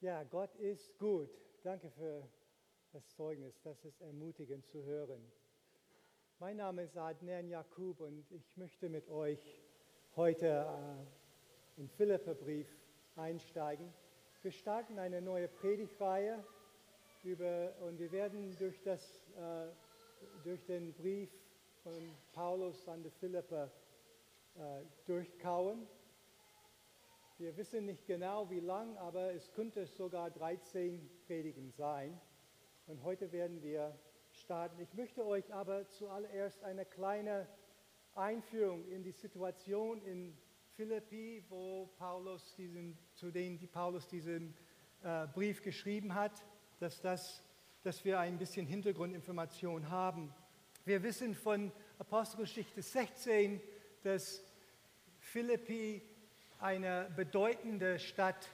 Ja, Gott ist gut. Danke für das Zeugnis. Das ist ermutigend zu hören. Mein Name ist Adnan Jakub und ich möchte mit euch heute äh, im Philipperbrief einsteigen. Wir starten eine neue Predigtreihe über, und wir werden durch, das, äh, durch den Brief von Paulus an die Philipper äh, durchkauen. Wir wissen nicht genau wie lang, aber es könnte sogar 13 Predigen sein. Und heute werden wir starten. Ich möchte euch aber zuallererst eine kleine Einführung in die Situation in Philippi, wo Paulus diesen, zu denen die Paulus diesen äh, Brief geschrieben hat, dass, das, dass wir ein bisschen Hintergrundinformation haben. Wir wissen von Apostelgeschichte 16, dass Philippi eine bedeutende Stadt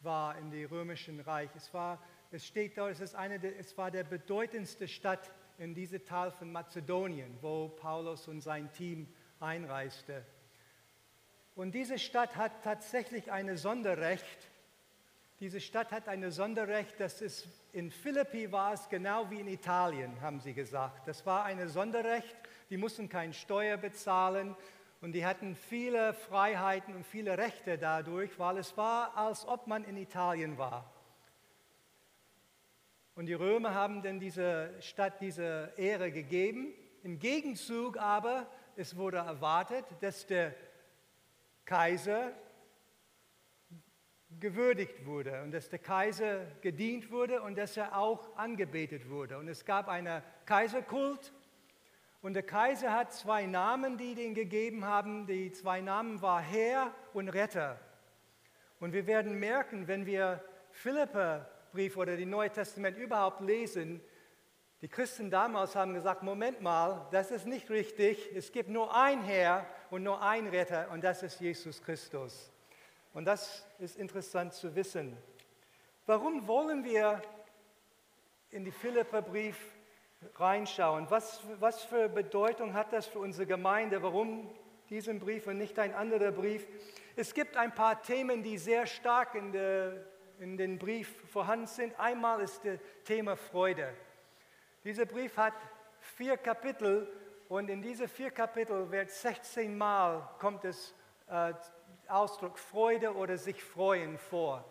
war in dem römischen Reich. Es, war, es steht dort, es, ist eine es war der bedeutendste Stadt in diesem Teil von Mazedonien, wo Paulus und sein Team einreiste. Und diese Stadt hat tatsächlich ein Sonderrecht. Diese Stadt hat ein Sonderrecht, das ist in Philippi war es genau wie in Italien, haben sie gesagt. Das war ein Sonderrecht, die mussten keine Steuer bezahlen und die hatten viele Freiheiten und viele Rechte dadurch, weil es war, als ob man in Italien war. Und die Römer haben dann diese Stadt diese Ehre gegeben. Im Gegenzug aber, es wurde erwartet, dass der Kaiser gewürdigt wurde und dass der Kaiser gedient wurde und dass er auch angebetet wurde. Und es gab einen Kaiserkult und der Kaiser hat zwei Namen, die den gegeben haben. Die zwei Namen waren Herr und Retter. Und wir werden merken, wenn wir Philipper-Brief oder die Neue Testament überhaupt lesen, die Christen damals haben gesagt, Moment mal, das ist nicht richtig. Es gibt nur ein Herr und nur ein Retter und das ist Jesus Christus. Und das ist interessant zu wissen. Warum wollen wir in die Philipper-Brief reinschauen. Was, was für Bedeutung hat das für unsere Gemeinde? Warum diesen Brief und nicht ein anderer Brief? Es gibt ein paar Themen, die sehr stark in, der, in den Brief vorhanden sind. Einmal ist das Thema Freude. Dieser Brief hat vier Kapitel und in diese vier Kapitel wird 16 Mal kommt es äh, Ausdruck Freude oder sich freuen vor.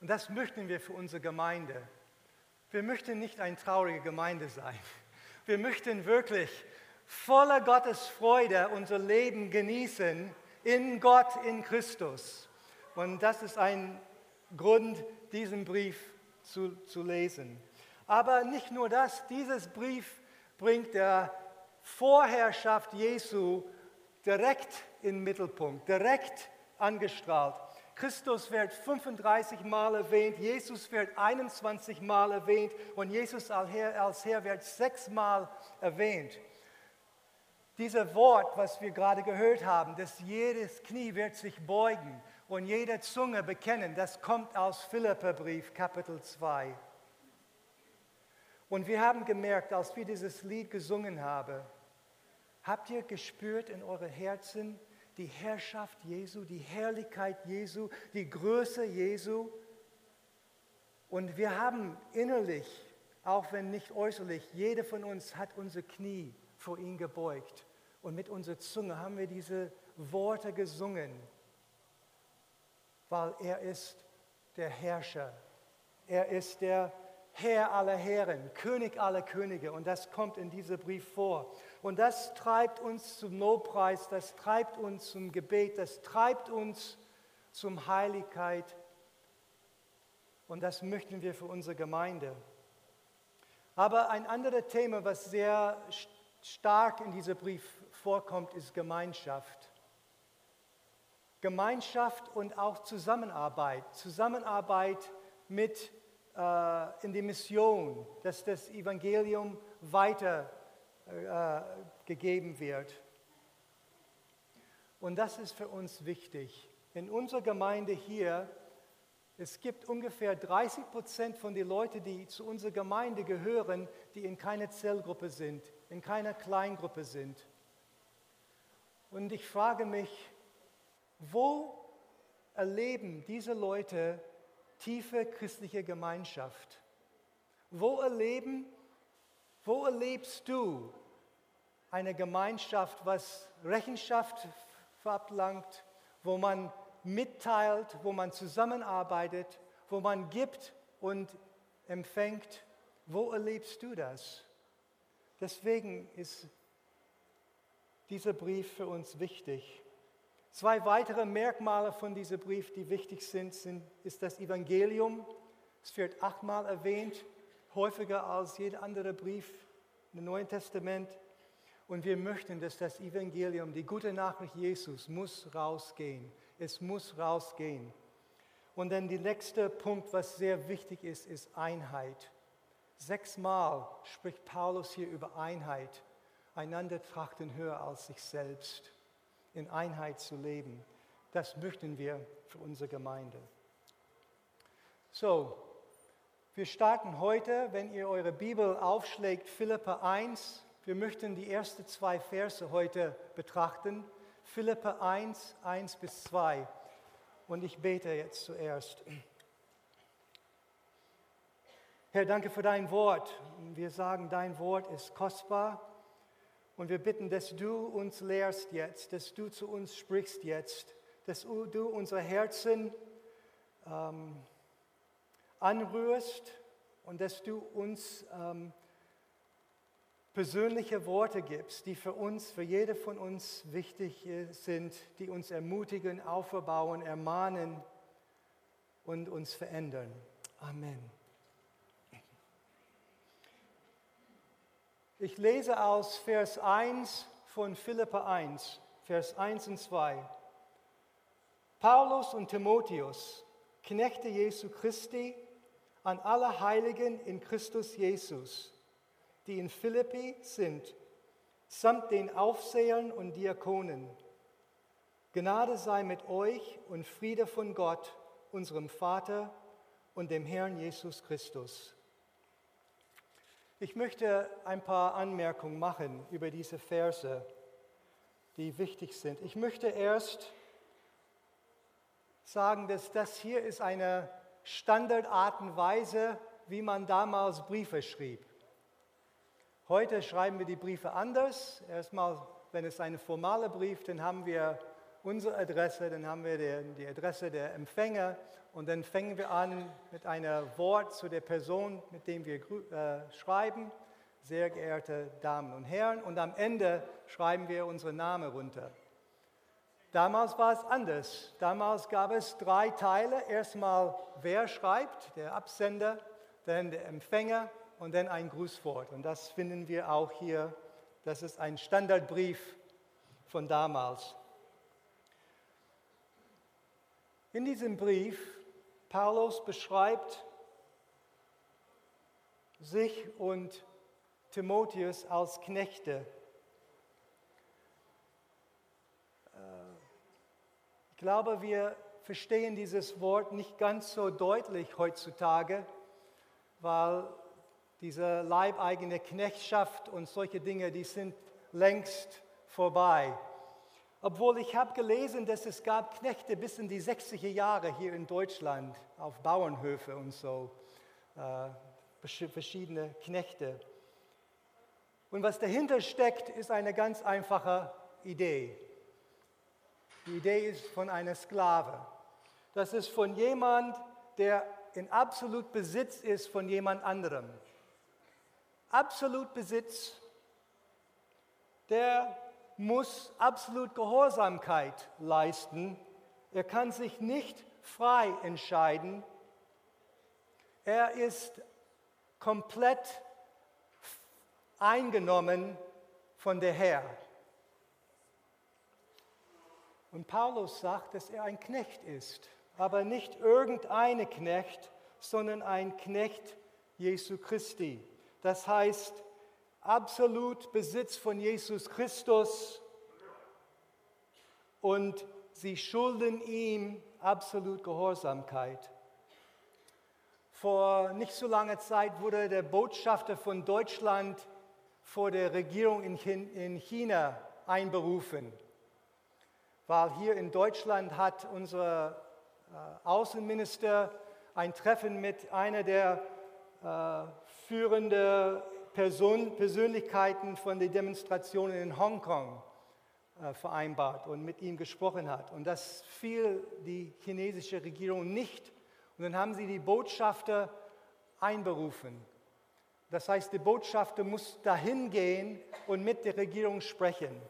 Und das möchten wir für unsere Gemeinde. Wir möchten nicht eine traurige Gemeinde sein. Wir möchten wirklich voller Gottes Freude unser Leben genießen in Gott, in Christus. Und das ist ein Grund, diesen Brief zu, zu lesen. Aber nicht nur das, dieses Brief bringt der Vorherrschaft Jesu direkt in den Mittelpunkt, direkt angestrahlt. Christus wird 35 Mal erwähnt, Jesus wird 21 Mal erwähnt und Jesus als Herr, als Herr wird sechs Mal erwähnt. Dieses Wort, was wir gerade gehört haben, dass jedes Knie wird sich beugen und jede Zunge bekennen, das kommt aus Philipperbrief Kapitel 2. Und wir haben gemerkt, als wir dieses Lied gesungen haben, habt ihr gespürt in eure Herzen, die Herrschaft Jesu, die Herrlichkeit Jesu, die Größe Jesu. Und wir haben innerlich, auch wenn nicht äußerlich, jeder von uns hat unser Knie vor ihn gebeugt. Und mit unserer Zunge haben wir diese Worte gesungen, weil er ist der Herrscher. Er ist der Herr aller Herren, König aller Könige. Und das kommt in diesem Brief vor. Und das treibt uns zum Lobpreis, das treibt uns zum Gebet, das treibt uns zum Heiligkeit. Und das möchten wir für unsere Gemeinde. Aber ein anderes Thema, was sehr stark in diesem Brief vorkommt, ist Gemeinschaft. Gemeinschaft und auch Zusammenarbeit. Zusammenarbeit mit äh, in die Mission, dass das Evangelium weiter äh, gegeben wird. Und das ist für uns wichtig. In unserer Gemeinde hier, es gibt ungefähr 30 Prozent von den Leuten, die zu unserer Gemeinde gehören, die in keiner Zellgruppe sind, in keiner Kleingruppe sind. Und ich frage mich, wo erleben diese Leute tiefe christliche Gemeinschaft? Wo erleben, wo erlebst du eine Gemeinschaft, was Rechenschaft verlangt, wo man mitteilt, wo man zusammenarbeitet, wo man gibt und empfängt? Wo erlebst du das? Deswegen ist dieser Brief für uns wichtig. Zwei weitere Merkmale von diesem Brief, die wichtig sind, sind ist das Evangelium. Es wird achtmal erwähnt, häufiger als jeder andere Brief im Neuen Testament. Und wir möchten, dass das Evangelium, die gute Nachricht Jesus, muss rausgehen. Es muss rausgehen. Und dann der nächste Punkt, was sehr wichtig ist, ist Einheit. Sechsmal spricht Paulus hier über Einheit einander trachten höher als sich selbst, in Einheit zu leben. Das möchten wir für unsere Gemeinde. So, wir starten heute, wenn ihr eure Bibel aufschlägt, Philippa 1. Wir möchten die ersten zwei Verse heute betrachten. Philippa 1, 1 bis 2. Und ich bete jetzt zuerst. Herr, danke für dein Wort. Wir sagen, dein Wort ist kostbar und wir bitten, dass du uns lehrst jetzt, dass du zu uns sprichst jetzt, dass du unsere Herzen ähm, anrührst und dass du uns ähm, persönliche Worte gibst, die für uns, für jede von uns wichtig sind, die uns ermutigen, aufbauen, ermahnen und uns verändern. Amen. Ich lese aus Vers 1 von Philippa 1, Vers 1 und 2. Paulus und Timotheus, Knechte Jesu Christi, an alle Heiligen in Christus Jesus, die in Philippi sind, samt den Aufsehern und Diakonen. Gnade sei mit euch und Friede von Gott, unserem Vater und dem Herrn Jesus Christus. Ich möchte ein paar Anmerkungen machen über diese Verse, die wichtig sind. Ich möchte erst sagen, dass das hier ist eine Standardart und Weise, wie man damals Briefe schrieb. Heute schreiben wir die Briefe anders. Erstmal, wenn es ein formaler Brief, dann haben wir unsere Adresse, dann haben wir die, Adresse der Empfänger und dann fangen wir an mit einem Wort zu der Person, mit dem wir äh, schreiben. Sehr geehrte Damen und Herren. Und am Ende schreiben wir unsere Namen runter. Damals war es anders. Damals gab es drei Teile. Erstmal, wer schreibt, der Absender, dann der Empfänger und dann ein Grußwort. Und das finden wir auch hier. Das ist ein Standardbrief von damals. In diesem Brief, Paulus beschreibt sich und Timotheus als Knechte. Ich glaube, wir verstehen dieses Wort nicht ganz so deutlich heutzutage, weil diese leibeigene Knechtschaft und solche Dinge, die sind längst vorbei. Obwohl ich habe gelesen, dass es gab Knechte bis in die 60er Jahre hier in Deutschland auf Bauernhöfe und so, äh, verschiedene Knechte. Und was dahinter steckt, ist eine ganz einfache Idee. Die Idee ist von einer Sklave. Das ist von jemand, der in absolut Besitz ist von jemand anderem. Absolut Besitz, der muss absolut Gehorsamkeit leisten. Er kann sich nicht frei entscheiden. Er ist komplett eingenommen von der Herr. Und Paulus sagt, dass er ein Knecht ist, aber nicht irgendeine Knecht, sondern ein Knecht Jesu Christi. Das heißt, absolut Besitz von Jesus Christus und sie schulden ihm absolut Gehorsamkeit. Vor nicht so langer Zeit wurde der Botschafter von Deutschland vor der Regierung in China einberufen, weil hier in Deutschland hat unsere Außenminister ein Treffen mit einer der äh, führenden Person, Persönlichkeiten von den Demonstrationen in Hongkong äh, vereinbart und mit ihm gesprochen hat. Und das fiel die chinesische Regierung nicht. Und dann haben sie die Botschafter einberufen. Das heißt, die Botschafter muss dahin gehen und mit der Regierung sprechen.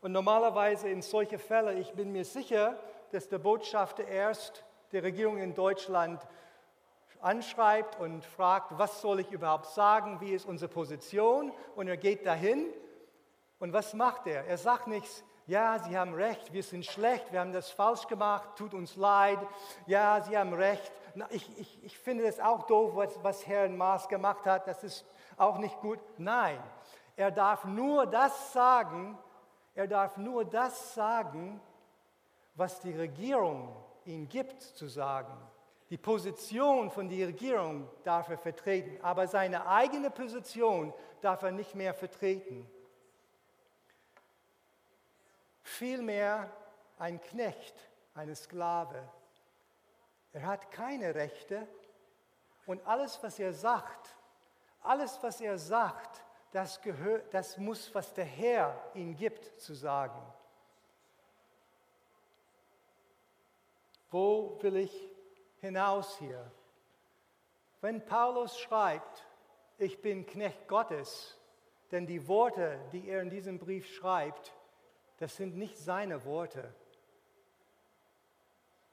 Und normalerweise in solche Fälle, ich bin mir sicher, dass der Botschafter erst die Regierung in Deutschland anschreibt und fragt, was soll ich überhaupt sagen, wie ist unsere Position und er geht dahin und was macht er? Er sagt nichts, ja, Sie haben recht, wir sind schlecht, wir haben das falsch gemacht, tut uns leid, ja, Sie haben recht. Ich, ich, ich finde es auch doof, was, was Herrn Maas gemacht hat, das ist auch nicht gut. Nein, er darf nur das sagen, er darf nur das sagen, was die Regierung ihm gibt zu sagen. Die Position von der Regierung darf er vertreten, aber seine eigene Position darf er nicht mehr vertreten. Vielmehr ein Knecht, eine Sklave. Er hat keine Rechte und alles, was er sagt, alles, was er sagt, das, gehört, das muss, was der Herr ihm gibt, zu sagen. Wo will ich hinaus hier? Wenn Paulus schreibt, ich bin Knecht Gottes, denn die Worte, die er in diesem Brief schreibt, das sind nicht seine Worte,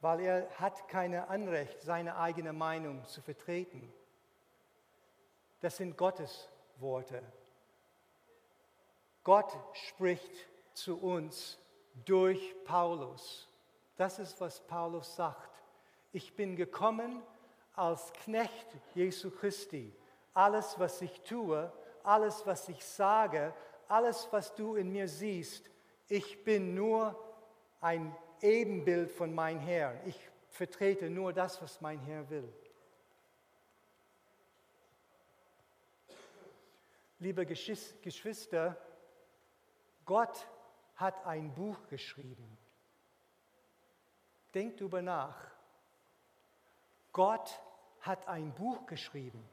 weil er hat keine Anrecht, seine eigene Meinung zu vertreten. Das sind Gottes Worte. Gott spricht zu uns durch Paulus. Das ist, was Paulus sagt. Ich bin gekommen als Knecht Jesu Christi. Alles, was ich tue, alles, was ich sage, alles, was du in mir siehst, ich bin nur ein Ebenbild von meinem Herrn. Ich vertrete nur das, was mein Herr will. Liebe Geschwister, Gott hat ein Buch geschrieben. Denkt darüber nach. Gott hat ein Buch geschrieben.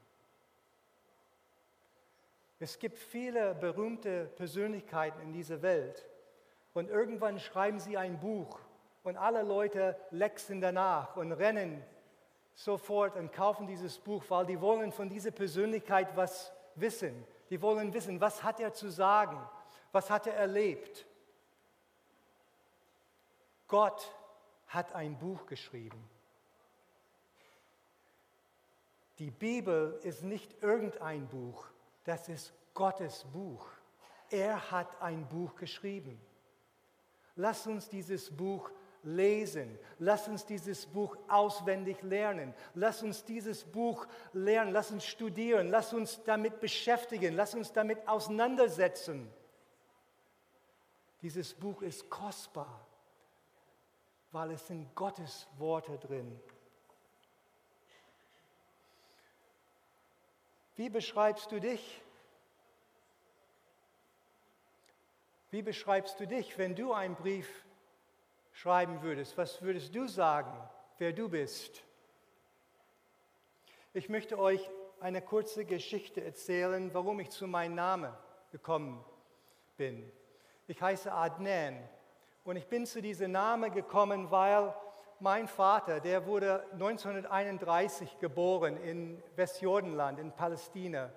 Es gibt viele berühmte Persönlichkeiten in dieser Welt und irgendwann schreiben sie ein Buch und alle Leute lexen danach und rennen sofort und kaufen dieses Buch, weil die wollen von dieser Persönlichkeit was wissen. Die wollen wissen, was hat er zu sagen, was hat er erlebt. Gott hat ein Buch geschrieben. Die Bibel ist nicht irgendein Buch, das ist Gottes Buch. Er hat ein Buch geschrieben. Lass uns dieses Buch lesen. Lass uns dieses Buch auswendig lernen. Lass uns dieses Buch lernen. Lass uns studieren. Lass uns damit beschäftigen. Lass uns damit auseinandersetzen. Dieses Buch ist kostbar weil es sind Gottes Worte drin. Wie beschreibst du dich? Wie beschreibst du dich, wenn du einen Brief schreiben würdest? Was würdest du sagen, wer du bist? Ich möchte euch eine kurze Geschichte erzählen, warum ich zu meinem Namen gekommen bin. Ich heiße Adnan und ich bin zu diesem Namen gekommen, weil mein Vater, der wurde 1931 geboren in Westjordanland, in Palästina.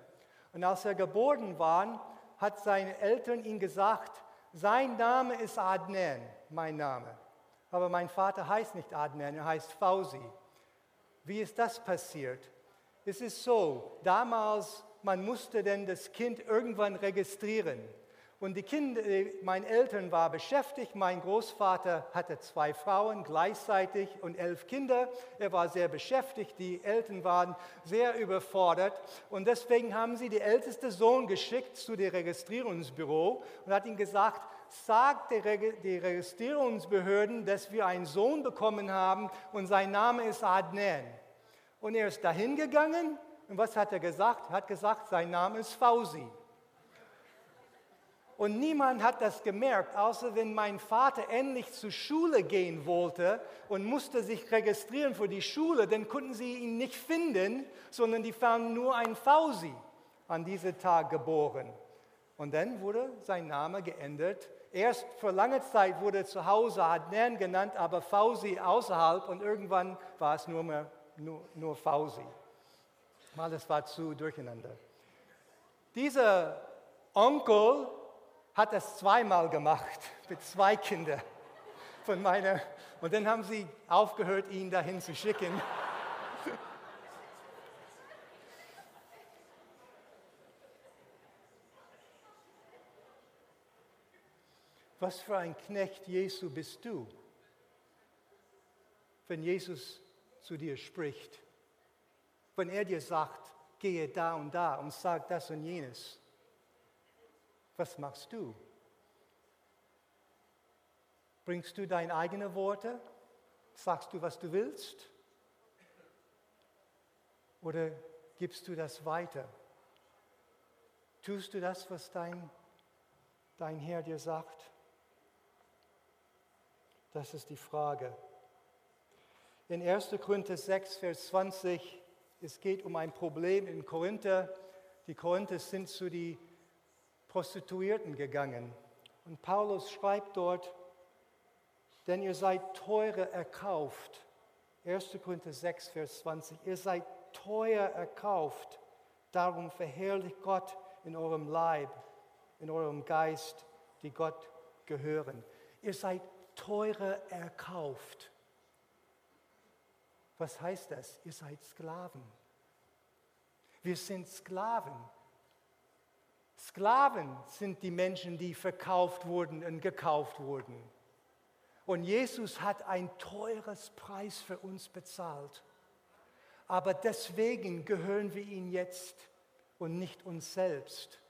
Und als er geboren war, hat seine Eltern ihm gesagt, sein Name ist Adnan, mein Name. Aber mein Vater heißt nicht Adnan, er heißt Fausi. Wie ist das passiert? Es ist so, damals, man musste denn das Kind irgendwann registrieren. Und die Kinder, äh, meine Eltern waren beschäftigt. Mein Großvater hatte zwei Frauen gleichzeitig und elf Kinder. Er war sehr beschäftigt. Die Eltern waren sehr überfordert. Und deswegen haben sie den ältesten Sohn geschickt zu dem Registrierungsbüro und hat ihm gesagt, sagt die Registrierungsbehörden, dass wir einen Sohn bekommen haben und sein Name ist Adnan. Und er ist dahin gegangen und was hat er gesagt? Er hat gesagt, sein Name ist Fausi. Und niemand hat das gemerkt, außer wenn mein Vater endlich zur Schule gehen wollte und musste sich registrieren für die Schule, dann konnten sie ihn nicht finden, sondern die fanden nur einen Fausi an diesem Tag geboren. Und dann wurde sein Name geändert. Erst für lange Zeit wurde zu Hause Adnan genannt, aber Fausi außerhalb und irgendwann war es nur, mehr, nur, nur Fausi. Mal, es war zu durcheinander. Dieser Onkel hat das zweimal gemacht mit zwei Kindern von meiner. Und dann haben sie aufgehört, ihn dahin zu schicken. Was für ein Knecht Jesu bist du, wenn Jesus zu dir spricht, wenn er dir sagt, gehe da und da und sag das und jenes. Was machst du? Bringst du deine eigenen Worte? Sagst du, was du willst? Oder gibst du das weiter? Tust du das, was dein, dein Herr dir sagt? Das ist die Frage. In 1. Korinther 6, Vers 20, es geht um ein Problem in Korinther. Die Korinther sind zu die Prostituierten gegangen. Und Paulus schreibt dort, denn ihr seid teure erkauft. 1. Korinther 6, Vers 20. Ihr seid teuer erkauft. Darum verherrlicht Gott in eurem Leib, in eurem Geist, die Gott gehören. Ihr seid teure erkauft. Was heißt das? Ihr seid Sklaven. Wir sind Sklaven. Sklaven sind die Menschen, die verkauft wurden und gekauft wurden. Und Jesus hat ein teures Preis für uns bezahlt. Aber deswegen gehören wir ihm jetzt und nicht uns selbst.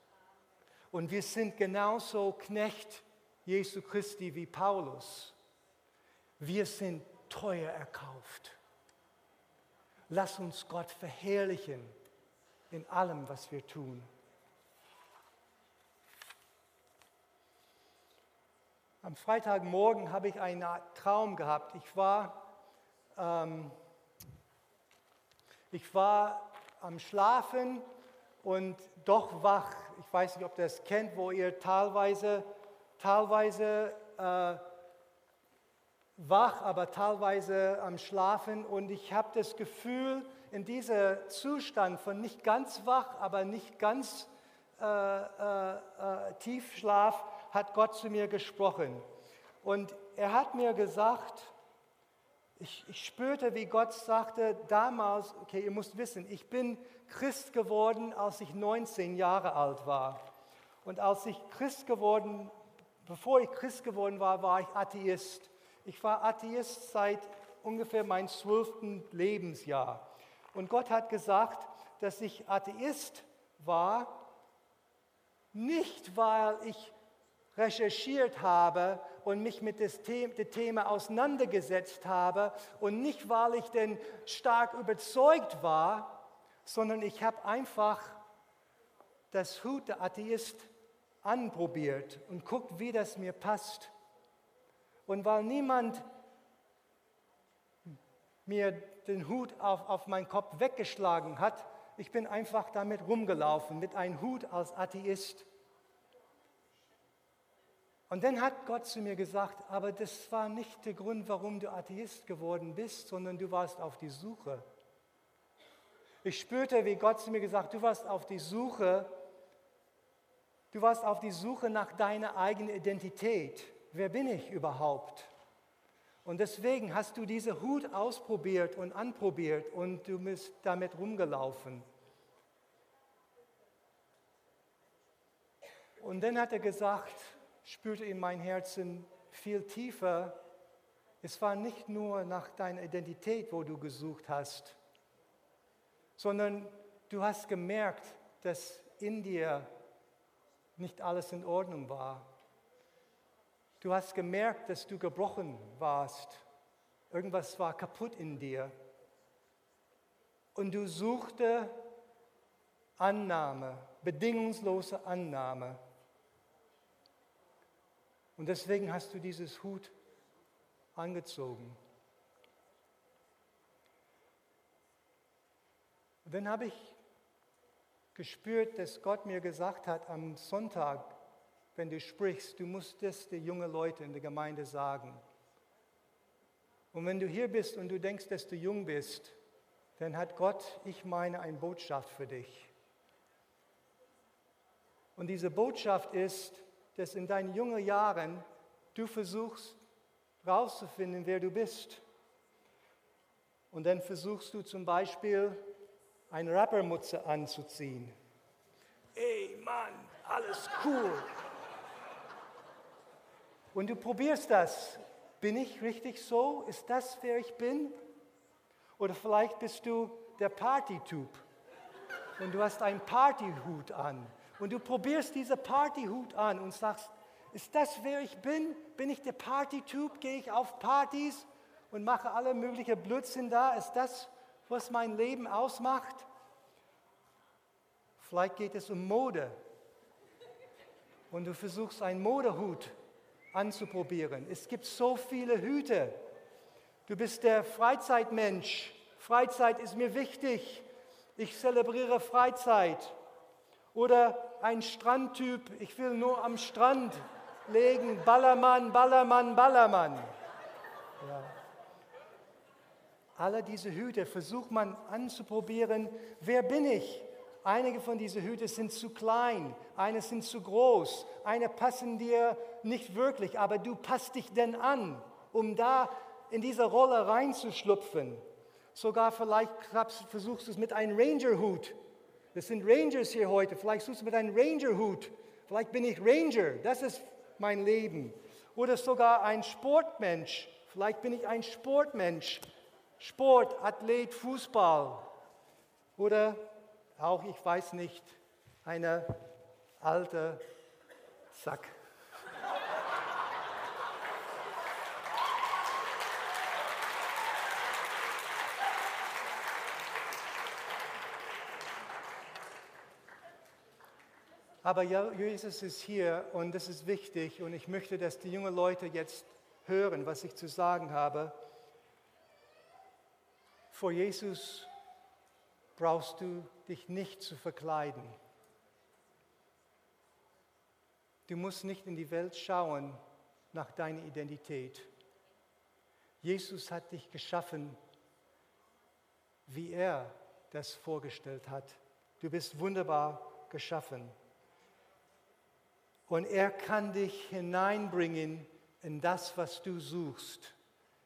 Und wir sind genauso Knecht Jesu Christi wie Paulus. Wir sind teuer erkauft. Lass uns Gott verherrlichen in allem, was wir tun. Am Freitagmorgen habe ich einen Traum gehabt. Ich war, ähm, ich war am Schlafen und doch wach. Ich weiß nicht, ob ihr das kennt, wo ihr teilweise, teilweise äh, wach, aber teilweise am Schlafen. Und ich habe das Gefühl, in diesem Zustand von nicht ganz wach, aber nicht ganz äh, äh, äh Tiefschlaf, hat Gott zu mir gesprochen. Und er hat mir gesagt, ich, ich spürte, wie Gott sagte damals, okay, ihr müsst wissen, ich bin Christ geworden, als ich 19 Jahre alt war. Und als ich Christ geworden, bevor ich Christ geworden war, war ich Atheist. Ich war Atheist seit ungefähr meinem zwölften Lebensjahr. Und Gott hat gesagt, dass ich Atheist war, nicht weil ich recherchiert habe und mich mit dem Thema auseinandergesetzt habe und nicht, weil ich denn stark überzeugt war, sondern ich habe einfach das Hut der Atheist anprobiert und guckt, wie das mir passt. Und weil niemand mir den Hut auf, auf meinen Kopf weggeschlagen hat, ich bin einfach damit rumgelaufen, mit einem Hut als Atheist. Und dann hat Gott zu mir gesagt, aber das war nicht der Grund, warum du Atheist geworden bist, sondern du warst auf die Suche. Ich spürte, wie Gott zu mir gesagt, du warst auf die Suche, du warst auf die Suche nach deiner eigenen Identität. Wer bin ich überhaupt? Und deswegen hast du diese Hut ausprobiert und anprobiert und du bist damit rumgelaufen. Und dann hat er gesagt, spürte in mein Herzen viel tiefer, es war nicht nur nach deiner Identität, wo du gesucht hast, sondern du hast gemerkt, dass in dir nicht alles in Ordnung war. Du hast gemerkt, dass du gebrochen warst. Irgendwas war kaputt in dir. Und du suchte Annahme, bedingungslose Annahme Und deswegen hast du dieses Hut angezogen. Und dann habe ich gespürt, dass Gott mir gesagt hat am Sonntag, wenn du sprichst, du musst das den jungen Leuten in der Gemeinde sagen. Und wenn du hier bist und du denkst, dass du jung bist, dann hat Gott, ich meine, eine Botschaft für dich. Und diese Botschaft ist, dass in deinen jungen Jahren du versuchst herauszufinden, wer du bist. Und dann versuchst du zum Beispiel eine Rappermutze anzuziehen. Ey Mann, alles cool. Und du probierst das. Bin ich richtig so? Ist das, wer ich bin? Oder vielleicht bist du der Partytyp und du hast einen Partyhut an und du probierst diese Partyhut an und sagst, ist das, wer ich bin? Bin ich der Partytyp? Gehe ich auf Partys und mache alle möglichen Blödsinn da? Ist das, was mein Leben ausmacht? Vielleicht geht es um Mode und du versuchst einen Modehut anzuprobieren. Es gibt so viele Hüte. Du bist der Freizeitmensch. Freizeit ist mir wichtig. Ich zelebriere Freizeit. Oder ein Strandtyp. Ich will nur am Strand legen. Ballermann, Ballermann, Ballermann. Ja. Alle diese Hüte versucht man anzuprobieren. Wer bin ich? Einige von diesen Hüten sind zu klein, eine sind zu groß, eine passen dir nicht wirklich, aber du passt dich denn an, um da in diese Rolle reinzuschlüpfen. Sogar vielleicht versuchst du es mit einem Ranger-Hut. Das sind Rangers hier heute. Vielleicht suchst du mit einem Ranger-Hut. Vielleicht bin ich Ranger. Das ist mein Leben. Oder sogar ein Sportmensch. Vielleicht bin ich ein Sportmensch. Sport, Athlet, Fußball. Oder auch, ich weiß nicht, eine alte Sack. Aber Jesus ist hier und das ist wichtig und ich möchte, dass die jungen Leute jetzt hören, was ich zu sagen habe. Vor Jesus brauchst du dich nicht zu verkleiden. Du musst nicht in die Welt schauen nach deiner Identität. Jesus hat dich geschaffen, wie er das vorgestellt hat. Du bist wunderbar geschaffen. Und er kann dich hineinbringen in das, was du suchst.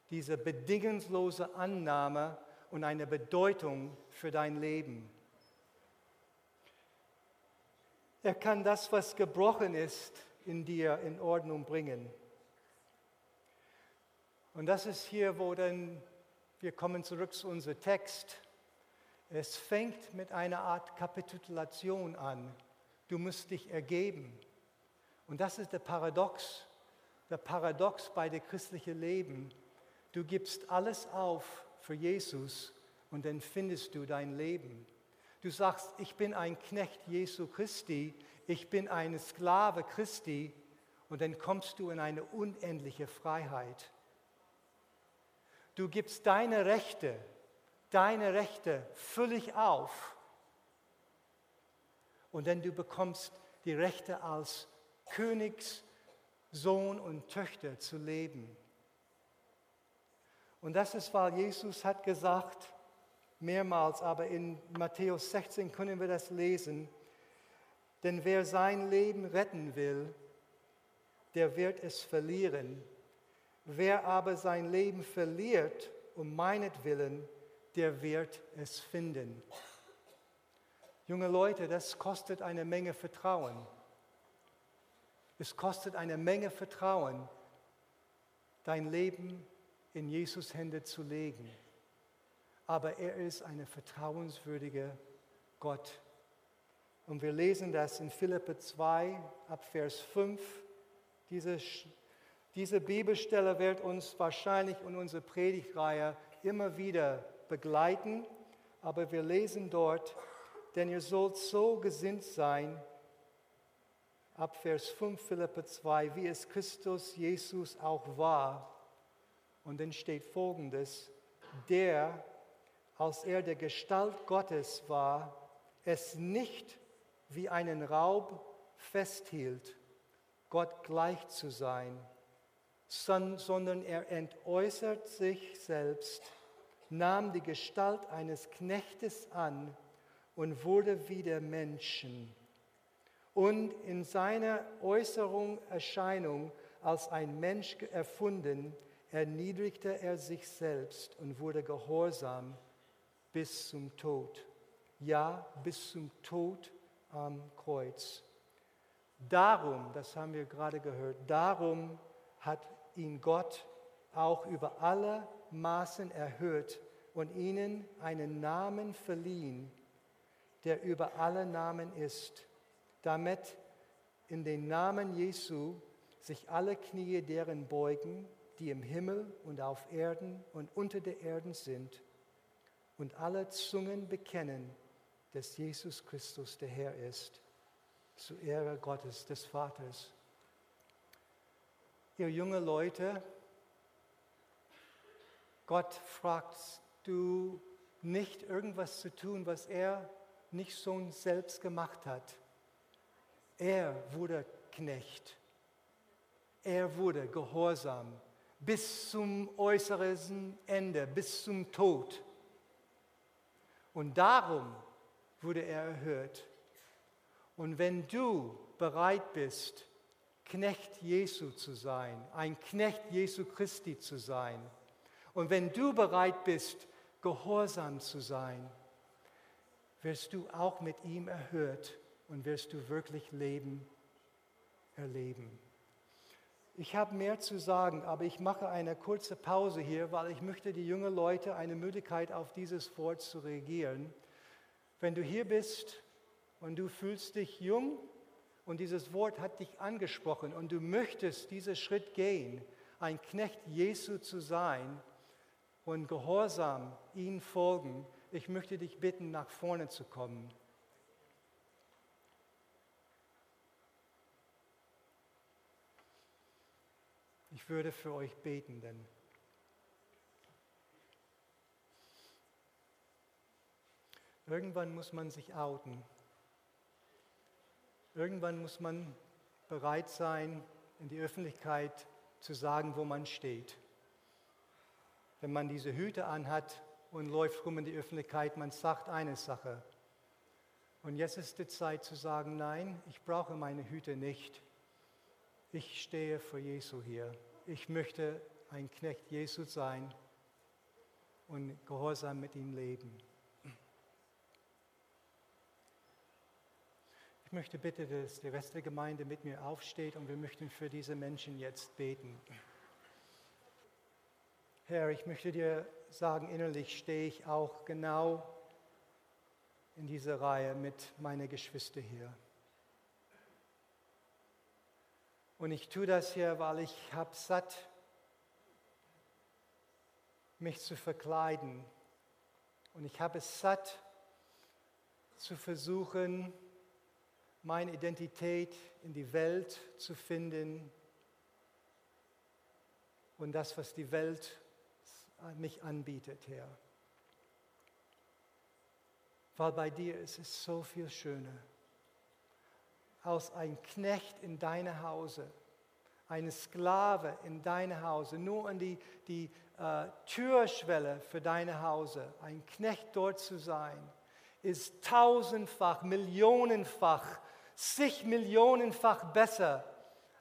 Diese bedingungslose Annahme und eine Bedeutung für dein Leben. Er kann das, was gebrochen ist, in dir in Ordnung bringen. Und das ist hier, wo dann wir kommen zurück zu unserem Text. Es fängt mit einer Art Kapitulation an. Du musst dich ergeben. Und das ist der Paradox, der Paradox bei dem christlichen Leben. Du gibst alles auf für Jesus und dann findest du dein Leben. Du sagst, ich bin ein Knecht Jesu Christi, ich bin eine Sklave Christi und dann kommst du in eine unendliche Freiheit. Du gibst deine Rechte, deine Rechte völlig auf und dann du bekommst die Rechte als Königssohn und Töchter zu leben. Und das ist, weil Jesus hat gesagt, mehrmals, aber in Matthäus 16 können wir das lesen, denn wer sein Leben retten will, der wird es verlieren. Wer aber sein Leben verliert um meinetwillen, der wird es finden. Junge Leute, das kostet eine Menge Vertrauen. Es kostet eine Menge Vertrauen, dein Leben in Jesus Hände zu legen. Aber er ist ein vertrauenswürdiger Gott. Und wir lesen das in Philippe 2 ab Vers 5. Diese, diese Bibelstelle wird uns wahrscheinlich in unserer Predigtreihe immer wieder begleiten. Aber wir lesen dort, denn ihr sollt so gesinnt sein, ab Vers 5 Philippe 2, wie es Christus Jesus auch war. Und dann steht folgendes, der, als er der Gestalt Gottes war, es nicht wie einen Raub festhielt, Gott gleich zu sein, sondern er entäußert sich selbst, nahm die Gestalt eines Knechtes an und wurde wie der Menschen. Und in seiner äußeren Erscheinung als ein Mensch erfunden, erniedrigte er sich selbst und wurde gehorsam bis zum Tod. Ja, bis zum Tod am Kreuz. Darum, das haben wir gerade gehört, darum hat ihn Gott auch über alle Maßen erhöht und ihnen einen Namen verliehen, der über alle Namen ist, damit in den Namen Jesu sich alle Knie deren beugen, die im Himmel und auf Erden und unter der Erden sind, und alle Zungen bekennen, dass Jesus Christus der Herr ist, zu Ehre Gottes des Vaters. Ihr junge Leute, Gott fragt du nicht irgendwas zu tun, was er nicht so selbst gemacht hat. Er wurde Knecht. Er wurde gehorsam bis zum äußeren Ende, bis zum Tod. Und darum wurde er erhört. Und wenn du bereit bist, Knecht Jesu zu sein, ein Knecht Jesu Christi zu sein, und wenn du bereit bist, gehorsam zu sein, wirst du auch mit ihm erhört und wirst du wirklich Leben erleben. Ich habe mehr zu sagen, aber ich mache eine kurze Pause hier, weil ich möchte die jungen Leute eine Möglichkeit auf dieses Wort zu reagieren. Wenn du hier bist und du fühlst dich jung und dieses Wort hat dich angesprochen und du möchtest diesen Schritt gehen, ein Knecht Jesu zu sein und gehorsam ihm folgen, ich möchte dich bitten, nach vorne zu kommen. Ich würde für euch beten, denn irgendwann muss man sich outen. Irgendwann muss man bereit sein, in die Öffentlichkeit zu sagen, wo man steht. Wenn man diese Hüte anhat und läuft rum in die Öffentlichkeit, man sagt eine Sache. Und jetzt ist die Zeit zu sagen, nein, ich brauche meine Hüte nicht ich stehe vor Jesu hier. Ich möchte ein Knecht Jesu sein und gehorsam mit ihm leben. Ich möchte bitte, dass die Rest der Gemeinde mit mir aufsteht und wir möchten für diese Menschen jetzt beten. Herr, ich möchte dir sagen, innerlich stehe ich auch genau in dieser Reihe mit meinen Geschwistern hier. Und ich tue das hier, weil ich habe satt, mich zu verkleiden. Und ich habe es satt, zu versuchen, meine Identität in die Welt zu finden und das, was die Welt mich anbietet, Herr. Weil bei dir ist es so viel schöner als ein Knecht in deine Hause, eine Sklave in deine Hause, nur an die, die äh, Türschwelle für deine Hause, ein Knecht dort zu sein, ist tausendfach, millionenfach, zig millionenfach besser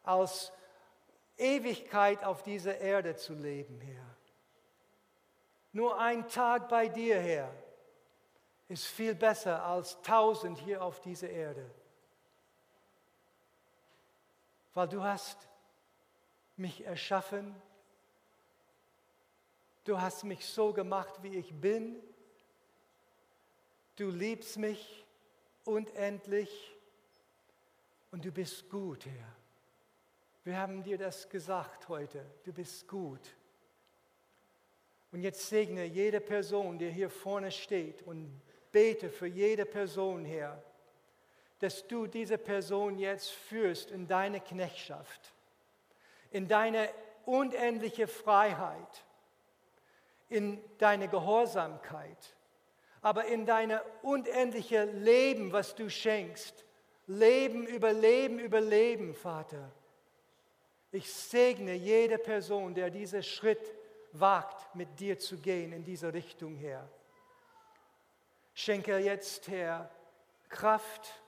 als Ewigkeit auf dieser Erde zu leben, Herr. Nur ein Tag bei dir, Herr, ist viel besser als tausend hier auf dieser Erde weil du hast mich erschaffen. Du hast mich so gemacht, wie ich bin. Du liebst mich unendlich und du bist gut, Herr. Wir haben dir das gesagt heute. Du bist gut. Und jetzt segne jede Person, die hier vorne steht und bete für jede Person, Herr, dass du diese Person jetzt führst in deine Knechtschaft, in deine unendliche Freiheit, in deine Gehorsamkeit, aber in deine unendliche Leben, was du schenkst. Leben über Leben über Leben, Vater. Ich segne jede Person, der diesen Schritt wagt, mit dir zu gehen in diese Richtung her. Schenke jetzt, Herr, Kraft,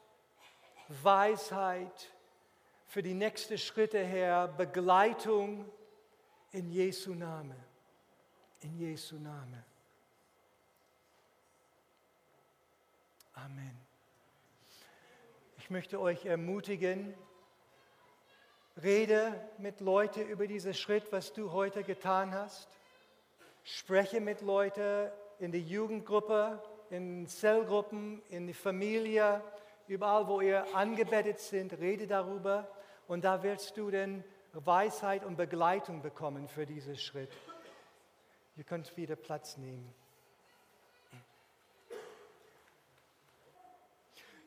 Weisheit für die nächsten Schritte, Herr, Begleitung in Jesu Name. In Jesu Name. Amen. Ich möchte euch ermutigen, rede mit Leuten über diesen Schritt, was du heute getan hast. Spreche mit Leuten in der Jugendgruppe, in Zellgruppen, in der Familie, überall, wo ihr angebettet sind, rede darüber und da wirst du dann Weisheit und Begleitung bekommen für diesen Schritt. Ihr könnt wieder Platz nehmen.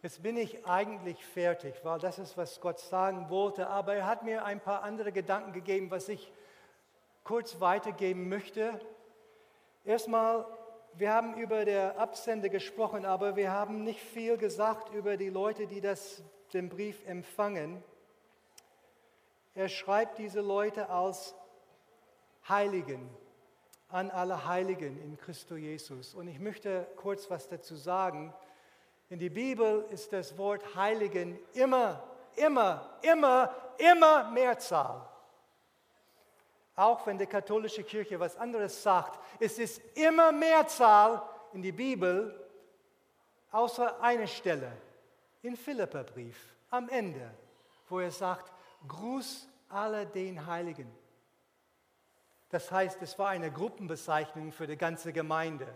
Jetzt bin ich eigentlich fertig, weil das ist, was Gott sagen wollte, aber er hat mir ein paar andere Gedanken gegeben, was ich kurz weitergeben möchte. Erstmal wir haben über der Absender gesprochen, aber wir haben nicht viel gesagt über die Leute, die das, den Brief empfangen. Er schreibt diese Leute als Heiligen, an alle Heiligen in Christo Jesus. Und ich möchte kurz was dazu sagen. In der Bibel ist das Wort Heiligen immer, immer, immer, immer Mehrzahl. Auch wenn die katholische Kirche was anderes sagt, es ist immer Mehrzahl in die Bibel, außer eine Stelle, in Philipperbrief, am Ende, wo er sagt, Gruß alle den Heiligen. Das heißt, es war eine Gruppenbezeichnung für die ganze Gemeinde.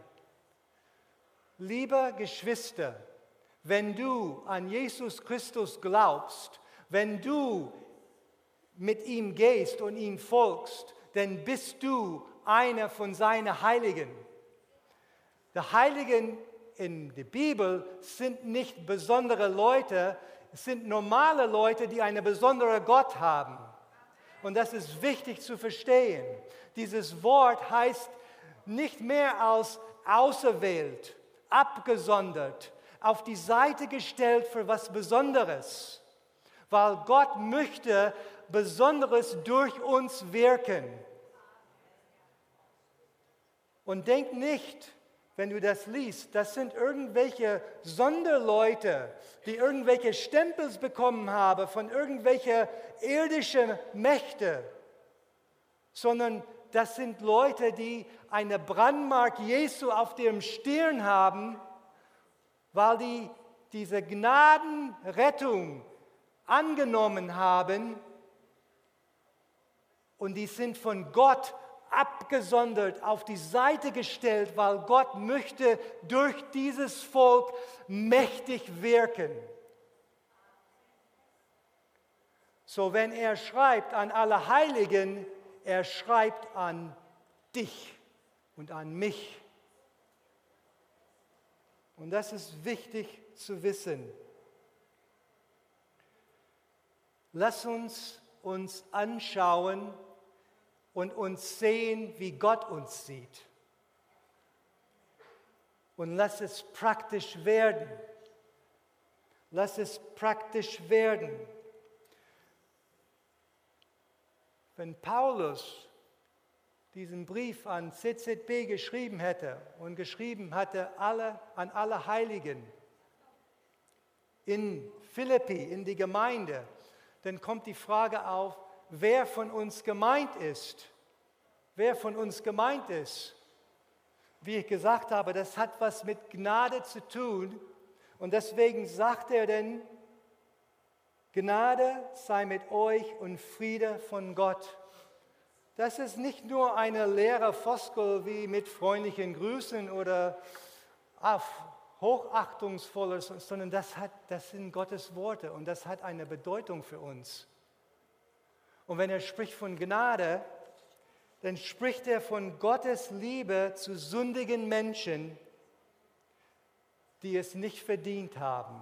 Lieber Geschwister, wenn du an Jesus Christus glaubst, wenn du mit ihm gehst und ihm folgst, dann bist du einer von seinen Heiligen. Die Heiligen in der Bibel sind nicht besondere Leute, es sind normale Leute, die einen besonderen Gott haben. Und das ist wichtig zu verstehen. Dieses Wort heißt nicht mehr als auserwählt, abgesondert, auf die Seite gestellt für was Besonderes, weil Gott möchte Besonderes durch uns wirken. Und denk nicht, wenn du das liest, das sind irgendwelche Sonderleute, die irgendwelche Stempels bekommen haben von irgendwelchen irdischen Mächten, sondern das sind Leute, die eine Brandmark Jesu auf dem Stirn haben, weil die diese Gnadenrettung angenommen haben und die sind von Gott abgesondert auf die Seite gestellt, weil Gott möchte durch dieses Volk mächtig wirken. So wenn er schreibt an alle Heiligen, er schreibt an dich und an mich. Und das ist wichtig zu wissen. Lass uns uns anschauen, und uns sehen, wie Gott uns sieht. Und lass es praktisch werden. Lass es praktisch werden. Wenn Paulus diesen Brief an CZB geschrieben hätte und geschrieben hatte alle, an alle Heiligen in Philippi, in die Gemeinde, dann kommt die Frage auf, wer von uns gemeint ist. Wer von uns gemeint ist. Wie ich gesagt habe, das hat was mit Gnade zu tun. Und deswegen sagt er denn, Gnade sei mit euch und Friede von Gott. Das ist nicht nur eine leere Floskel wie mit freundlichen Grüßen oder hochachtungsvolles, sondern das, hat, das sind Gottes Worte und das hat eine Bedeutung für uns. Und wenn er spricht von Gnade, dann spricht er von Gottes Liebe zu sündigen Menschen, die es nicht verdient haben.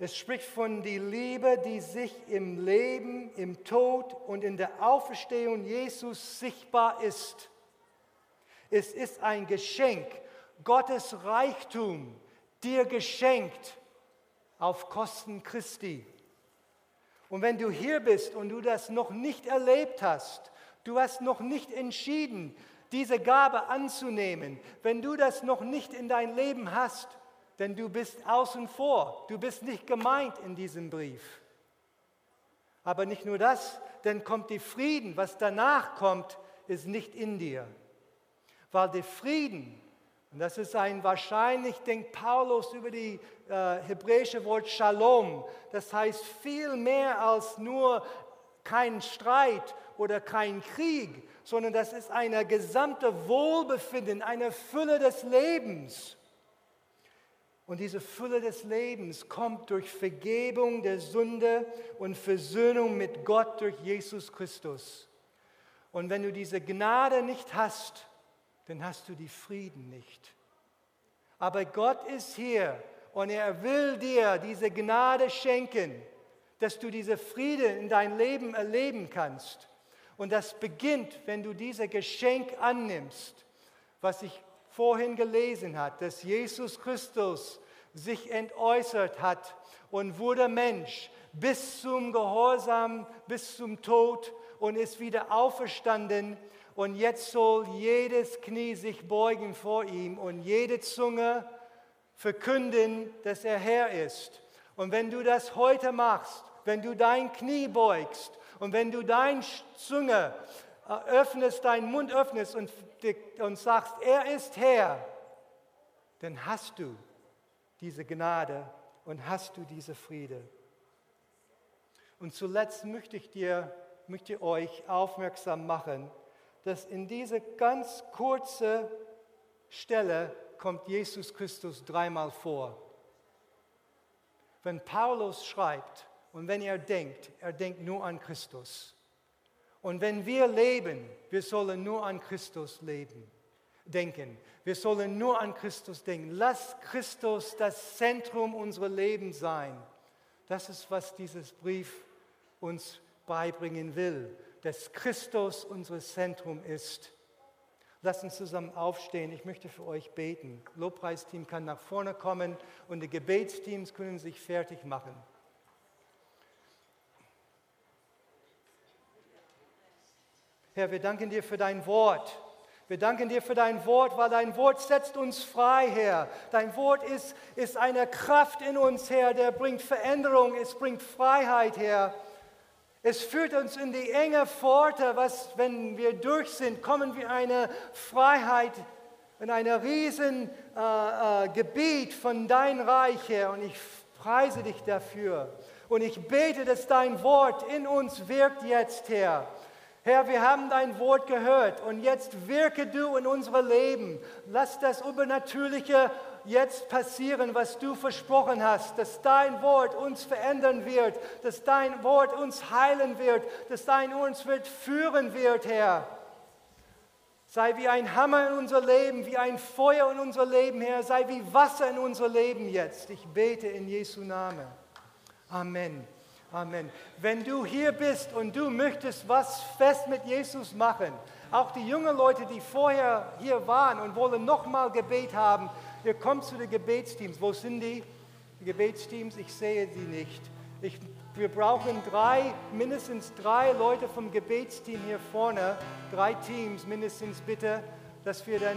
Es spricht von die Liebe, die sich im Leben, im Tod und in der Auferstehung Jesus sichtbar ist. Es ist ein Geschenk, Gottes Reichtum dir geschenkt auf Kosten Christi. Und wenn du hier bist und du das noch nicht erlebt hast, du hast noch nicht entschieden, diese Gabe anzunehmen, wenn du das noch nicht in dein Leben hast, denn du bist außen vor, du bist nicht gemeint in diesem Brief. Aber nicht nur das, denn kommt die Frieden, was danach kommt, ist nicht in dir. Weil der Frieden, und das ist ein wahrscheinlich, denkt Paulus über die äh, hebräische Wort Shalom, das heißt viel mehr als nur kein Streit oder kein Krieg, sondern das ist ein gesamte Wohlbefinden, eine Fülle des Lebens. Und diese Fülle des Lebens kommt durch Vergebung der Sünde und Versöhnung mit Gott durch Jesus Christus. Und wenn du diese Gnade nicht hast, dann hast du die Frieden nicht. Aber Gott ist hier und er will dir diese Gnade schenken, dass du diese Friede in dein Leben erleben kannst. Und das beginnt, wenn du dieses Geschenk annimmst, was ich vorhin gelesen hat, dass Jesus Christus sich entäußert hat und wurde Mensch bis zum Gehorsam, bis zum Tod und ist wieder auferstanden. Und jetzt soll jedes Knie sich beugen vor ihm und jede Zunge verkünden, dass er Herr ist. Und wenn du das heute machst, wenn du dein Knie beugst und wenn du deine Zunge öffnest, deinen Mund öffnest und, und sagst, er ist Herr, dann hast du diese Gnade und hast du diese Friede. Und zuletzt möchte ich dir, möchte euch aufmerksam machen, dass in diese ganz kurze Stelle kommt Jesus Christus dreimal vor. Wenn Paulus schreibt und wenn er denkt, er denkt nur an Christus. Und wenn wir leben, wir sollen nur an Christus leben, denken. Wir sollen nur an Christus denken. Lass Christus das Zentrum unserer Leben sein. Das ist, was dieses Brief uns beibringen will, dass Christus unser Zentrum ist. Lass uns zusammen aufstehen. Ich möchte für euch beten. Lobpreisteam kann nach vorne kommen und die Gebetsteams können sich fertig machen. Herr, wir danken dir für dein Wort. Wir danken dir für dein Wort, weil dein Wort setzt uns frei, Herr. Dein Wort ist, ist eine Kraft in uns, Herr, der bringt Veränderung, es bringt Freiheit, Herr. Es führt uns in die enge Pforte, was, wenn wir durch sind, kommen wir eine Freiheit in ein riesen äh, äh, Gebiet von dein Reich, Herr. Und ich preise dich dafür. Und ich bete, dass dein Wort in uns wirkt jetzt, Herr. Herr, wir haben dein Wort gehört und jetzt wirke du in unser Leben. Lass das Übernatürliche jetzt passieren, was du versprochen hast, dass dein Wort uns verändern wird, dass dein Wort uns heilen wird, dass dein uns wird führen wird, Herr. Sei wie ein Hammer in unser Leben, wie ein Feuer in unser Leben, Herr. Sei wie Wasser in unser Leben jetzt. Ich bete in Jesu Namen. Amen. Amen. Wenn du hier bist und du möchtest was fest mit Jesus machen, auch die jungen Leute, die vorher hier waren und wollen nochmal Gebet haben, ihr kommt zu den Gebetsteams. Wo sind die? Die Gebetsteams, ich sehe sie nicht. Ich, wir brauchen drei, mindestens drei Leute vom Gebetsteam hier vorne, drei Teams mindestens bitte, dass wir dann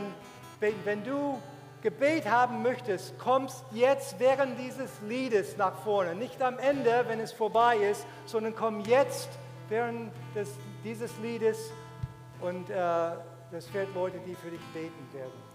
beten. Wenn du Gebet haben möchtest, kommst jetzt während dieses Liedes nach vorne. Nicht am Ende, wenn es vorbei ist, sondern komm jetzt während des, dieses Liedes und äh, das wird Leute, die für dich beten werden.